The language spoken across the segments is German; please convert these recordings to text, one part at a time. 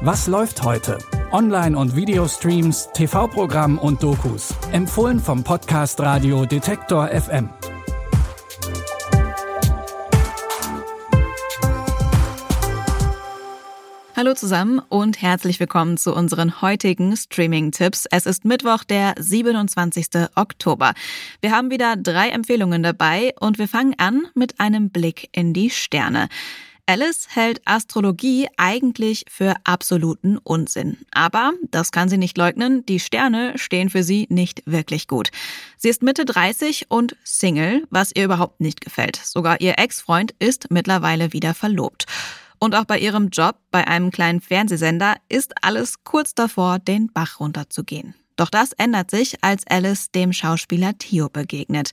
Was läuft heute? Online- und Videostreams, TV-Programm und Dokus. Empfohlen vom Podcast Radio Detektor FM. Hallo zusammen und herzlich willkommen zu unseren heutigen Streaming-Tipps. Es ist Mittwoch, der 27. Oktober. Wir haben wieder drei Empfehlungen dabei und wir fangen an mit einem Blick in die Sterne. Alice hält Astrologie eigentlich für absoluten Unsinn. Aber, das kann sie nicht leugnen, die Sterne stehen für sie nicht wirklich gut. Sie ist Mitte 30 und Single, was ihr überhaupt nicht gefällt. Sogar ihr Ex-Freund ist mittlerweile wieder verlobt. Und auch bei ihrem Job bei einem kleinen Fernsehsender ist alles kurz davor, den Bach runterzugehen. Doch das ändert sich, als Alice dem Schauspieler Theo begegnet.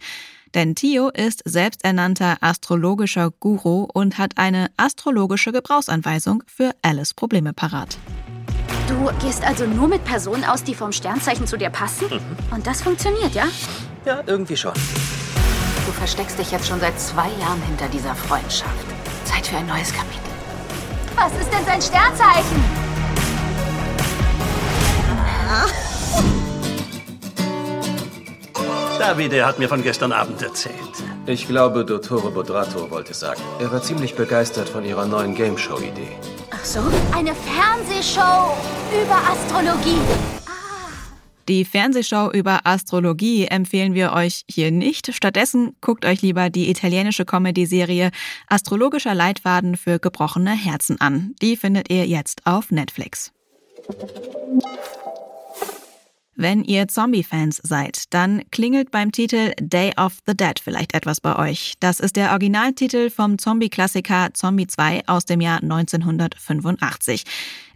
Denn Theo ist selbsternannter astrologischer Guru und hat eine astrologische Gebrauchsanweisung für Alice Probleme parat. Du gehst also nur mit Personen aus, die vom Sternzeichen zu dir passen? Mhm. Und das funktioniert, ja? Ja, irgendwie schon. Du versteckst dich jetzt schon seit zwei Jahren hinter dieser Freundschaft. Zeit für ein neues Kapitel. Was ist denn sein Sternzeichen? Davide hat mir von gestern Abend erzählt. Ich glaube, Dottore Bodrato wollte sagen. Er war ziemlich begeistert von ihrer neuen Game-Show-Idee. Ach so? Eine Fernsehshow über Astrologie. Die Fernsehshow über Astrologie empfehlen wir euch hier nicht. Stattdessen guckt euch lieber die italienische Comedy-Serie Astrologischer Leitfaden für gebrochene Herzen an. Die findet ihr jetzt auf Netflix. Wenn ihr Zombie-Fans seid, dann klingelt beim Titel Day of the Dead vielleicht etwas bei euch. Das ist der Originaltitel vom Zombie-Klassiker Zombie 2 aus dem Jahr 1985.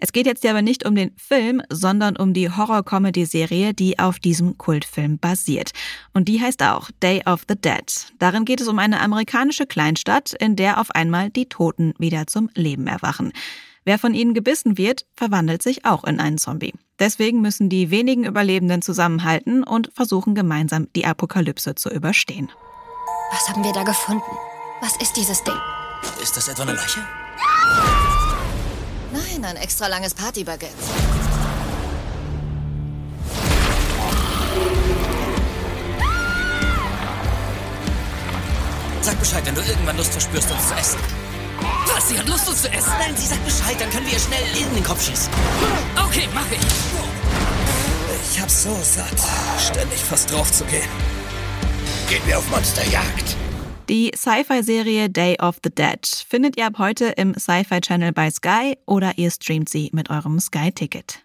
Es geht jetzt aber nicht um den Film, sondern um die Horror-Comedy-Serie, die auf diesem Kultfilm basiert. Und die heißt auch Day of the Dead. Darin geht es um eine amerikanische Kleinstadt, in der auf einmal die Toten wieder zum Leben erwachen. Wer von ihnen gebissen wird, verwandelt sich auch in einen Zombie. Deswegen müssen die wenigen Überlebenden zusammenhalten und versuchen gemeinsam die Apokalypse zu überstehen. Was haben wir da gefunden? Was ist dieses Ding? Ist das etwa eine Leiche? Nein, ein extra langes Partybaguette. Sag Bescheid, wenn du irgendwann Lust verspürst, uns zu essen. Was? Sie hat Lust, uns zu essen? Nein, sie sagt Bescheid, dann können wir ihr schnell in den Kopf schießen. Okay, mach ich. Ich hab's so satt, ständig fast drauf zu gehen. Gehen wir auf Monsterjagd. Die Sci-Fi-Serie Day of the Dead findet ihr ab heute im Sci-Fi Channel bei Sky oder ihr streamt sie mit eurem Sky-Ticket.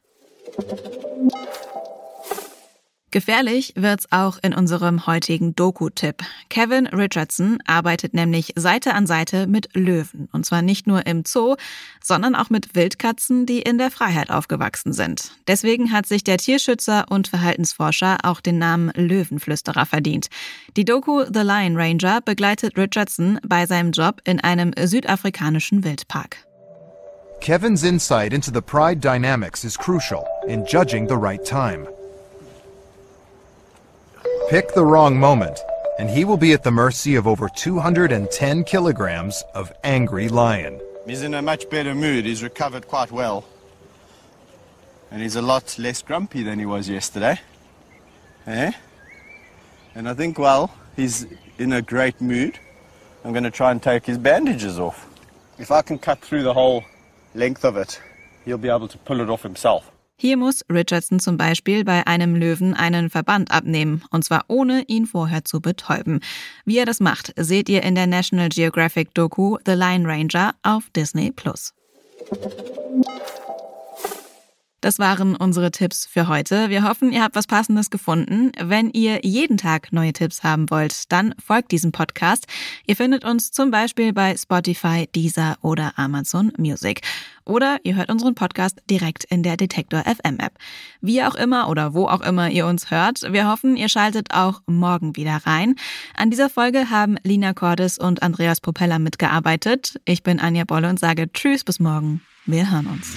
Gefährlich wird's auch in unserem heutigen Doku-Tipp. Kevin Richardson arbeitet nämlich Seite an Seite mit Löwen. Und zwar nicht nur im Zoo, sondern auch mit Wildkatzen, die in der Freiheit aufgewachsen sind. Deswegen hat sich der Tierschützer und Verhaltensforscher auch den Namen Löwenflüsterer verdient. Die Doku The Lion Ranger begleitet Richardson bei seinem Job in einem südafrikanischen Wildpark. Kevin's insight into the pride dynamics is crucial in judging the right time. Pick the wrong moment, and he will be at the mercy of over 210 kilograms of angry lion. He's in a much better mood. He's recovered quite well. And he's a lot less grumpy than he was yesterday. Eh? And I think, well, he's in a great mood. I'm going to try and take his bandages off. If I can cut through the whole length of it, he'll be able to pull it off himself. Hier muss Richardson zum Beispiel bei einem Löwen einen Verband abnehmen, und zwar ohne ihn vorher zu betäuben. Wie er das macht, seht ihr in der National Geographic Doku The Lion Ranger auf Disney Plus. Das waren unsere Tipps für heute. Wir hoffen, ihr habt was Passendes gefunden. Wenn ihr jeden Tag neue Tipps haben wollt, dann folgt diesem Podcast. Ihr findet uns zum Beispiel bei Spotify, Deezer oder Amazon Music. Oder ihr hört unseren Podcast direkt in der Detektor FM App. Wie auch immer oder wo auch immer ihr uns hört, wir hoffen, ihr schaltet auch morgen wieder rein. An dieser Folge haben Lina Cordes und Andreas Propeller mitgearbeitet. Ich bin Anja Bolle und sage Tschüss bis morgen. Wir hören uns.